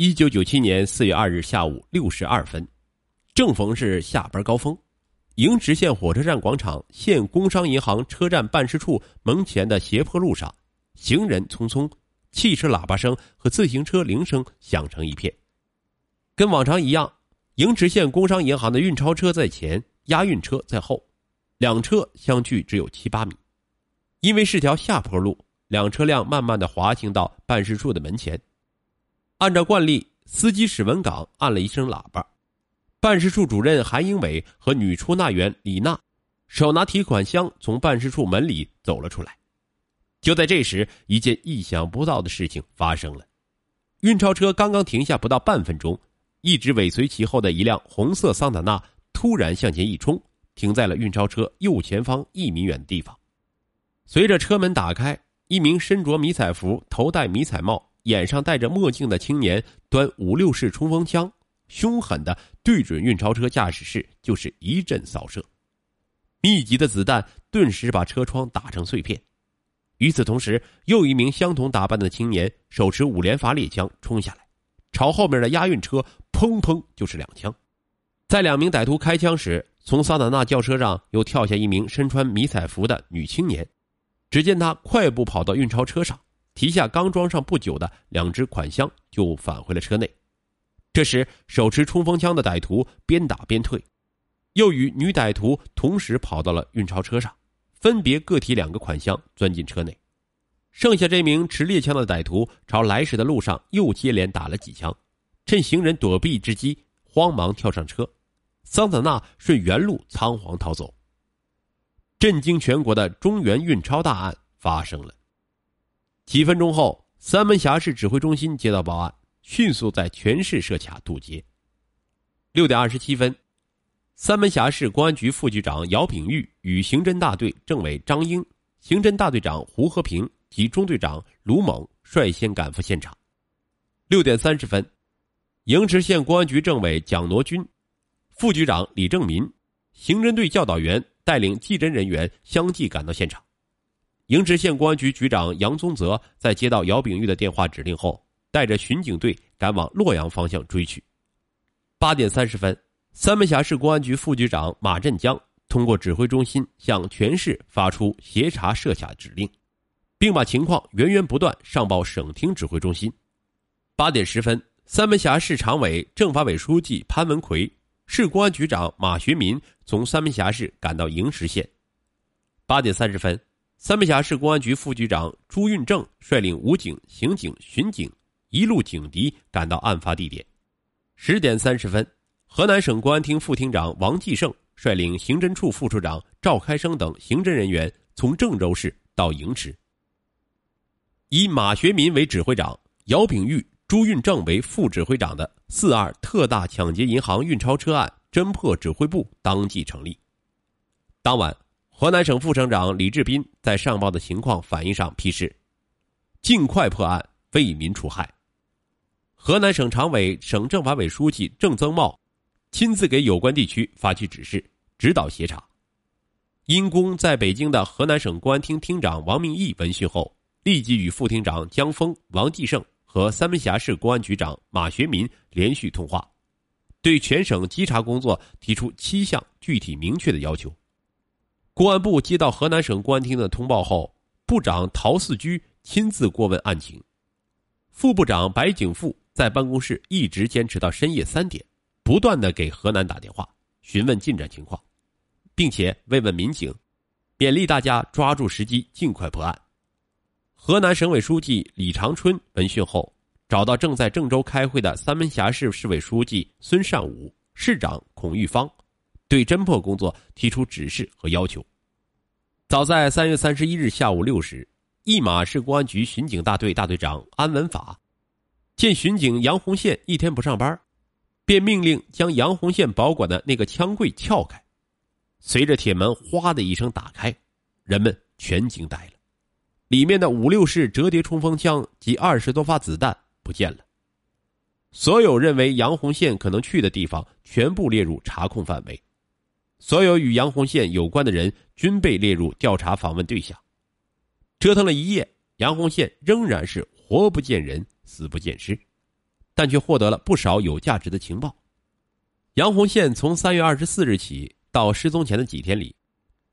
一九九七年四月二日下午六时二分，正逢是下班高峰，营池县火车站广场县工商银行车站办事处门前的斜坡路上，行人匆匆，汽车喇叭声和自行车铃声响成一片。跟往常一样，营池县工商银行的运钞车在前，押运车在后，两车相距只有七八米。因为是条下坡路，两车辆慢慢的滑行到办事处的门前。按照惯例，司机史文岗按了一声喇叭，办事处主任韩英伟和女出纳员李娜手拿提款箱从办事处门里走了出来。就在这时，一件意想不到的事情发生了：运钞车刚刚停下不到半分钟，一直尾随其后的一辆红色桑塔纳突然向前一冲，停在了运钞车右前方一米远的地方。随着车门打开，一名身着迷彩服、头戴迷彩帽。眼上戴着墨镜的青年端五六式冲锋枪，凶狠的对准运钞车驾驶室就是一阵扫射，密集的子弹顿时把车窗打成碎片。与此同时，又一名相同打扮的青年手持五连发猎枪冲下来，朝后面的押运车砰砰就是两枪。在两名歹徒开枪时，从桑塔纳轿车上又跳下一名身穿迷彩服的女青年，只见她快步跑到运钞车上。提下刚装上不久的两只款箱，就返回了车内。这时，手持冲锋枪的歹徒边打边退，又与女歹徒同时跑到了运钞车上，分别各提两个款箱钻进车内。剩下这名持猎枪的歹徒朝来时的路上又接连打了几枪，趁行人躲避之机，慌忙跳上车。桑塔纳顺原路仓皇逃走。震惊全国的中原运钞大案发生了。几分钟后，三门峡市指挥中心接到报案，迅速在全市设卡堵截。六点二十七分，三门峡市公安局副局长姚炳玉与刑侦大队政委张英、刑侦大队长胡和平及中队长卢猛率先赶赴现场。六点三十分，营池县公安局政委蒋挪军、副局长李正民、刑侦队教导员带领技侦人员相继赶到现场。营池县公安局局长杨宗泽在接到姚炳玉的电话指令后，带着巡警队赶往洛阳方向追去。八点三十分，三门峡市公安局副局长马振江通过指挥中心向全市发出协查设卡指令，并把情况源源不断上报省厅指挥中心。八点十分，三门峡市常委、政法委书记潘文奎、市公安局长马学民从三门峡市赶到营池县。八点三十分。三门峡市公安局副局长朱运正率领武警、刑警、巡警一路警笛赶到案发地点。十点三十分，河南省公安厅副厅长王继胜率领刑侦处副处长赵开生等刑侦人员从郑州市到营池。以马学民为指挥长、姚炳玉、朱运正为副指挥长的“四二”特大抢劫银行运钞车案侦破指挥部当即成立。当晚。河南省副省长李志斌在上报的情况反映上批示：“尽快破案，为民除害。”河南省常委、省政法委书记郑增茂亲自给有关地区发去指示，指导协查。因公在北京的河南省公安厅厅长王明义闻讯后，立即与副厅长江峰、王继胜和三门峡市公安局长马学民连续通话，对全省稽查工作提出七项具体明确的要求。公安部接到河南省公安厅的通报后，部长陶四居亲自过问案情，副部长白景富在办公室一直坚持到深夜三点，不断的给河南打电话询问进展情况，并且慰问民警，勉励大家抓住时机尽快破案。河南省委书记李长春闻讯后，找到正在郑州开会的三门峡市市委书记孙善武、市长孔玉芳。对侦破工作提出指示和要求。早在三月三十一日下午六时，一马市公安局巡警大队大队长安文法见巡警杨红线一天不上班，便命令将杨红线保管的那个枪柜撬开。随着铁门“哗”的一声打开，人们全惊呆了，里面的五六式折叠冲锋枪及二十多发子弹不见了。所有认为杨红线可能去的地方，全部列入查控范围。所有与杨红线有关的人均被列入调查访问对象。折腾了一夜，杨红线仍然是活不见人，死不见尸。但却获得了不少有价值的情报。杨红宪从三月二十四日起到失踪前的几天里，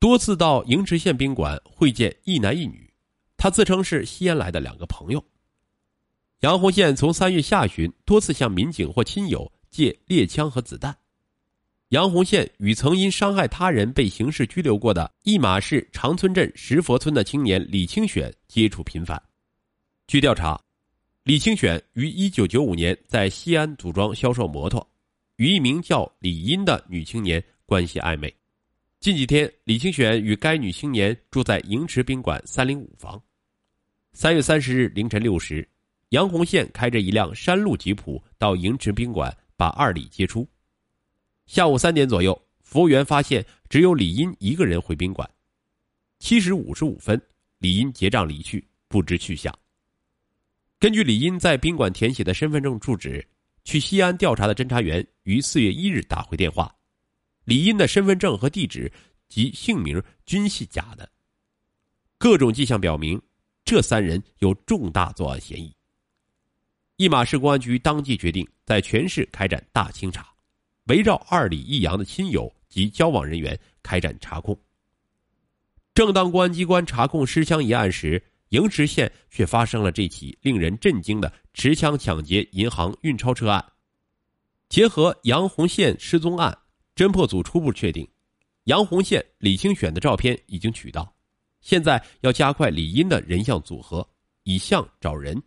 多次到营池县宾馆会见一男一女，他自称是西安来的两个朋友。杨红宪从三月下旬多次向民警或亲友借猎枪和子弹。杨红宪与曾因伤害他人被刑事拘留过的义马市长村镇石佛村的青年李清选接触频繁。据调查，李清选于一九九五年在西安组装销售摩托，与一名叫李英的女青年关系暧昧。近几天，李清选与该女青年住在盈池宾馆三零五房。三月三十日凌晨六时，杨红宪开着一辆山路吉普到盈池宾馆，把二李接出。下午三点左右，服务员发现只有李英一个人回宾馆。七时五十五分，李英结账离去，不知去向。根据李英在宾馆填写的身份证住址，去西安调查的侦查员于四月一日打回电话，李英的身份证和地址及姓名均系假的。各种迹象表明，这三人有重大作案嫌疑。义马市公安局当即决定在全市开展大清查。围绕二李一阳的亲友及交往人员开展查控。正当公安机关查控失枪一案时，营池县却发生了这起令人震惊的持枪抢劫银行运钞车案。结合杨红县失踪案，侦破组初步确定，杨红县李清选的照片已经取到，现在要加快李英的人像组合，以相找人。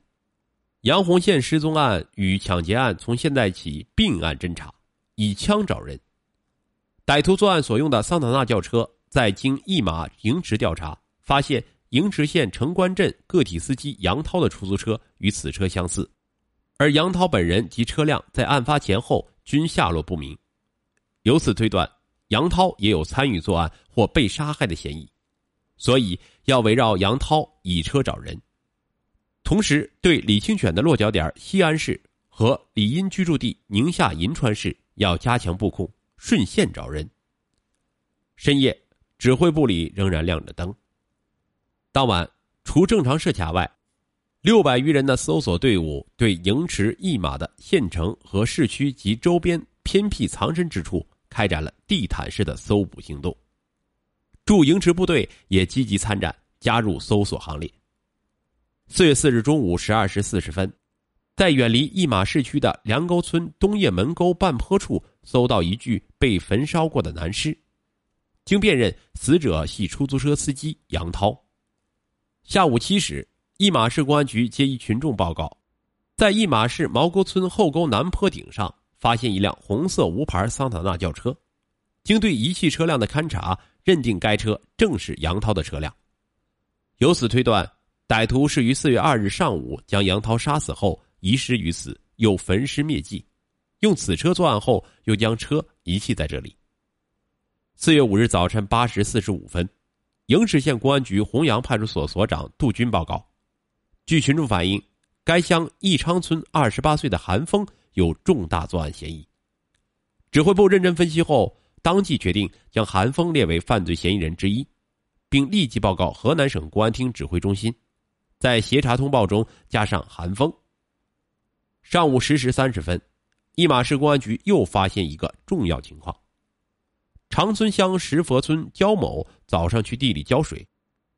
杨红县失踪案与抢劫案从现在起并案侦查。以枪找人，歹徒作案所用的桑塔纳轿车，在经一马营池调查，发现营池县城关镇个体司机杨涛的出租车与此车相似，而杨涛本人及车辆在案发前后均下落不明，由此推断，杨涛也有参与作案或被杀害的嫌疑，所以要围绕杨涛以车找人，同时对李清泉的落脚点西安市和李英居住地宁夏银川市。要加强布控，顺线找人。深夜，指挥部里仍然亮着灯。当晚，除正常设卡外，六百余人的搜索队伍对营池一马的县城和市区及周边偏僻藏身之处开展了地毯式的搜捕行动。驻营池部队也积极参战，加入搜索行列。四月四日中午十二时四十分。在远离义马市区的梁沟村东叶门沟半坡处，搜到一具被焚烧过的男尸，经辨认，死者系出租车司机杨涛。下午七时，义马市公安局接一群众报告，在义马市毛沟村后沟南坡顶上发现一辆红色无牌桑塔纳轿车，经对仪器车辆的勘查，认定该车正是杨涛的车辆。由此推断，歹徒是于四月二日上午将杨涛杀死后。遗失于此，又焚尸灭迹，用此车作案后，又将车遗弃在这里。四月五日早晨八时四十五分，营池县公安局洪阳派出所所长杜军报告：据群众反映，该乡义昌村二十八岁的韩峰有重大作案嫌疑。指挥部认真分析后，当即决定将韩峰列为犯罪嫌疑人之一，并立即报告河南省公安厅指挥中心，在协查通报中加上韩峰。上午十时三十分，义马市公安局又发现一个重要情况：长村乡石佛村焦某早上去地里浇水，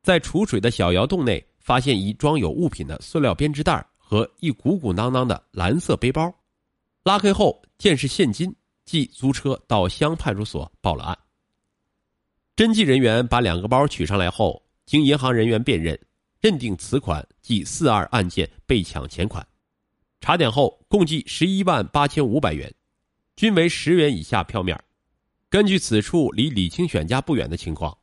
在储水的小窑洞内发现一装有物品的塑料编织袋和一鼓鼓囊囊的蓝色背包，拉开后见是现金，即租车到乡派出所报了案。侦缉人员把两个包取上来后，经银行人员辨认，认定此款即四二案件被抢钱款。查点后，共计十一万八千五百元，均为十元以下票面。根据此处离李清选家不远的情况，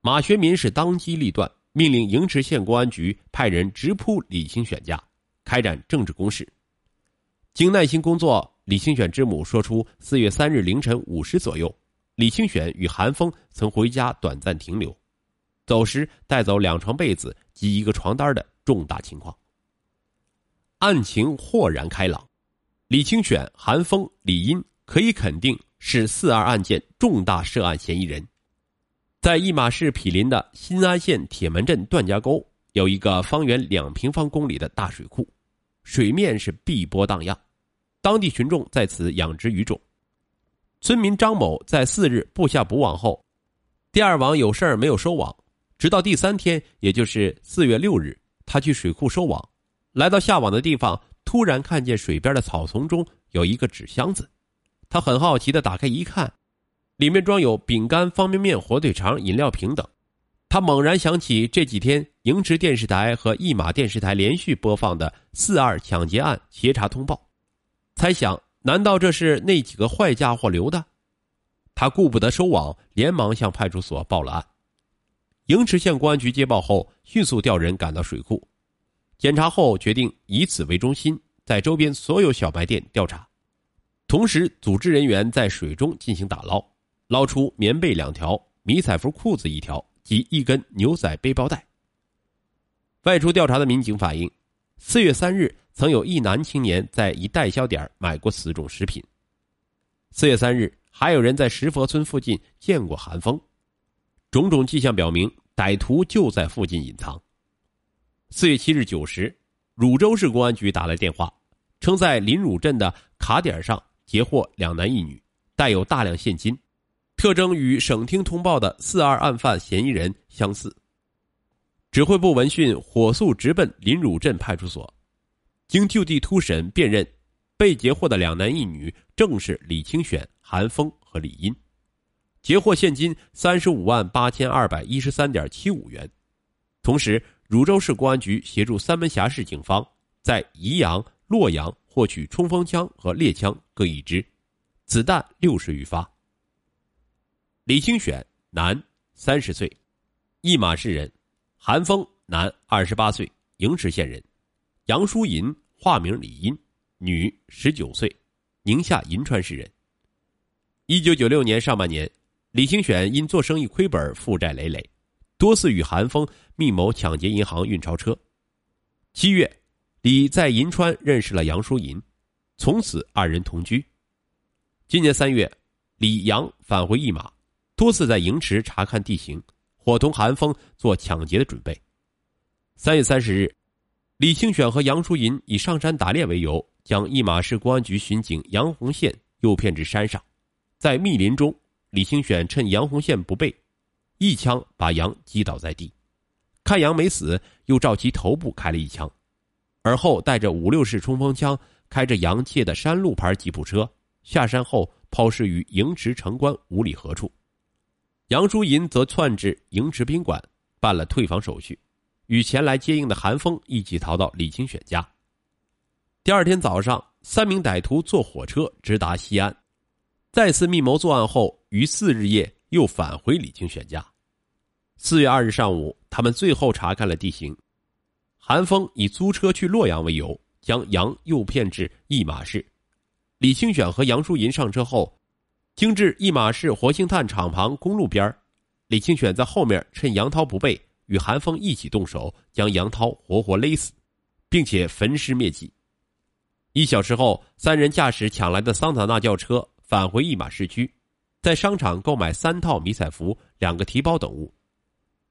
马学民是当机立断，命令营池县公安局派人直扑李清选家，开展政治攻势。经耐心工作，李清选之母说出四月三日凌晨五时左右，李清选与韩峰曾回家短暂停留，走时带走两床被子及一个床单的重大情况。案情豁然开朗，李清选、韩峰、李英可以肯定是四二案件重大涉案嫌疑人。在义马市毗邻的新安县铁门镇段家沟，有一个方圆两平方公里的大水库，水面是碧波荡漾，当地群众在此养殖鱼种。村民张某在四日布下捕网后，第二网有事儿没有收网，直到第三天，也就是四月六日，他去水库收网，来到下网的地方，突然看见水边的草丛中有一个纸箱子，他很好奇的打开一看，里面装有饼干、方便面、火腿肠、饮料瓶等。他猛然想起这几天营池电视台和一马电视台连续播放的“四二抢劫案”协查通报，猜想难道这是那几个坏家伙留的？他顾不得收网，连忙向派出所报了案。营池县公安局接报后，迅速调人赶到水库，检查后决定以此为中心，在周边所有小卖店调查，同时组织人员在水中进行打捞，捞出棉被两条、迷彩服裤子一条。及一根牛仔背包带。外出调查的民警反映，四月三日曾有一男青年在一代销点买过此种食品。四月三日，还有人在石佛村附近见过韩风。种种迹象表明，歹徒就在附近隐藏。四月七日九时，汝州市公安局打来电话，称在临汝镇的卡点上截获两男一女，带有大量现金。特征与省厅通报的四二案犯嫌疑人相似。指挥部闻讯火速直奔临汝镇派出所，经就地突审辨认，被截获的两男一女正是李清选、韩峰和李英，截获现金三十五万八千二百一十三点七五元。同时，汝州市公安局协助三门峡市警方在宜阳、洛阳获取冲锋枪和猎枪各一支，子弹六十余发。李清选，男，三十岁，义马市人；韩峰，男，二十八岁，营池县人；杨淑银，化名李英，女，十九岁，宁夏银川市人。一九九六年上半年，李清选因做生意亏本，负债累累，多次与韩峰密谋抢劫银行运钞车。七月，李在银川认识了杨淑银，从此二人同居。今年三月，李杨返回一马。多次在营池查看地形，伙同韩风做抢劫的准备。三月三十日，李清选和杨淑银以上山打猎为由，将一马市公安局巡警杨红线诱骗至山上，在密林中，李清选趁杨红线不备，一枪把杨击倒在地。看杨没死，又照其头部开了一枪，而后带着五六式冲锋枪，开着杨切的山路牌吉普车下山后，抛尸于营池城关五里河处。杨淑银则窜至营池宾馆，办了退房手续，与前来接应的韩风一起逃到李清选家。第二天早上，三名歹徒坐火车直达西安，再次密谋作案后，于四日夜又返回李清选家。四月二日上午，他们最后查看了地形，韩风以租车去洛阳为由，将杨诱骗至一马市。李清选和杨淑银上车后。经至一马市活性炭厂旁公路边李清选在后面趁杨涛不备，与韩风一起动手，将杨涛活活勒死，并且焚尸灭迹。一小时后，三人驾驶抢来的桑塔纳轿车返回一马市区，在商场购买三套迷彩服、两个提包等物。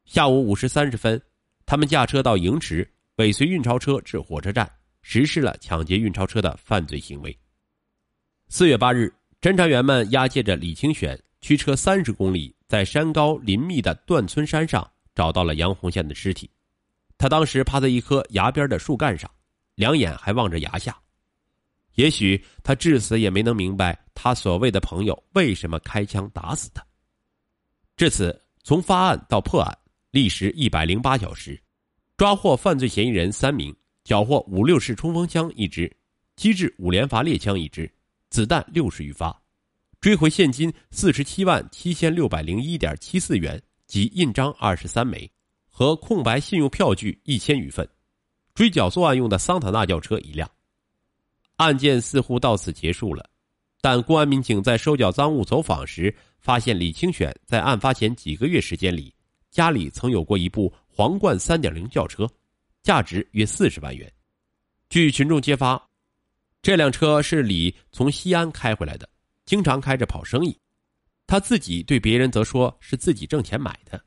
下午五时三十分，他们驾车到营池，尾随运钞车至火车站，实施了抢劫运钞车的犯罪行为。四月八日。侦查员们押解着李清选，驱车三十公里，在山高林密的段村山上找到了杨红线的尸体。他当时趴在一棵崖边的树干上，两眼还望着崖下。也许他至死也没能明白，他所谓的朋友为什么开枪打死他。至此，从发案到破案，历时一百零八小时，抓获犯罪嫌疑人三名，缴获五六式冲锋枪一支，机制五连发猎枪一支。子弹六十余发，追回现金四十七万七千六百零一点七四元及印章二十三枚，和空白信用票据一千余份，追缴作案用的桑塔纳轿车一辆。案件似乎到此结束了，但公安民警在收缴赃物走访时，发现李清选在案发前几个月时间里，家里曾有过一部皇冠三点零轿车，价值约四十万元。据群众揭发。这辆车是李从西安开回来的，经常开着跑生意。他自己对别人则说是自己挣钱买的。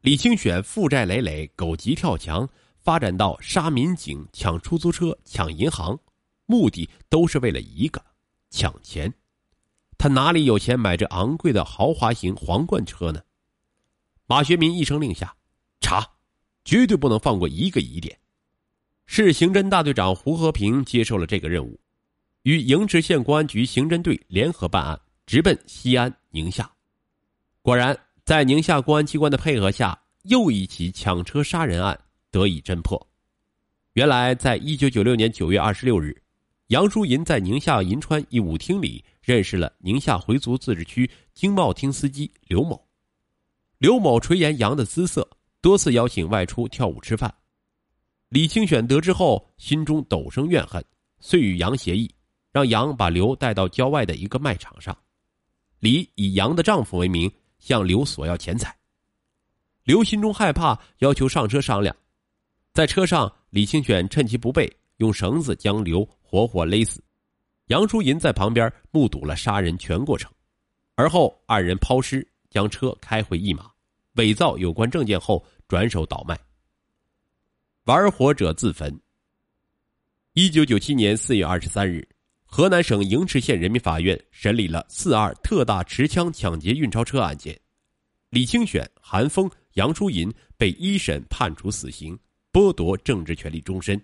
李清选负债累累，狗急跳墙，发展到杀民警、抢出租车、抢银行，目的都是为了一个抢钱。他哪里有钱买这昂贵的豪华型皇冠车呢？马学民一声令下，查，绝对不能放过一个疑点。市刑侦大队长胡和平接受了这个任务，与营池县公安局刑侦队联合办案，直奔西安、宁夏。果然，在宁夏公安机关的配合下，又一起抢车杀人案得以侦破。原来，在一九九六年九月二十六日，杨淑银在宁夏银川一舞厅里认识了宁夏回族自治区经贸厅司机刘某。刘某垂涎杨的姿色，多次邀请外出跳舞吃饭。李清选得知后，心中陡生怨恨，遂与杨协议，让杨把刘带到郊外的一个卖场上，李以杨的丈夫为名向刘索要钱财。刘心中害怕，要求上车商量。在车上，李清选趁其不备，用绳子将刘活活勒死。杨淑银在旁边目睹了杀人全过程，而后二人抛尸，将车开回驿马，伪造有关证件后转手倒卖。玩火者自焚。一九九七年四月二十三日，河南省营池县人民法院审理了四二特大持枪抢劫运钞车案件，李清选、韩峰、杨淑银被一审判处死刑。剥夺政治权利终身。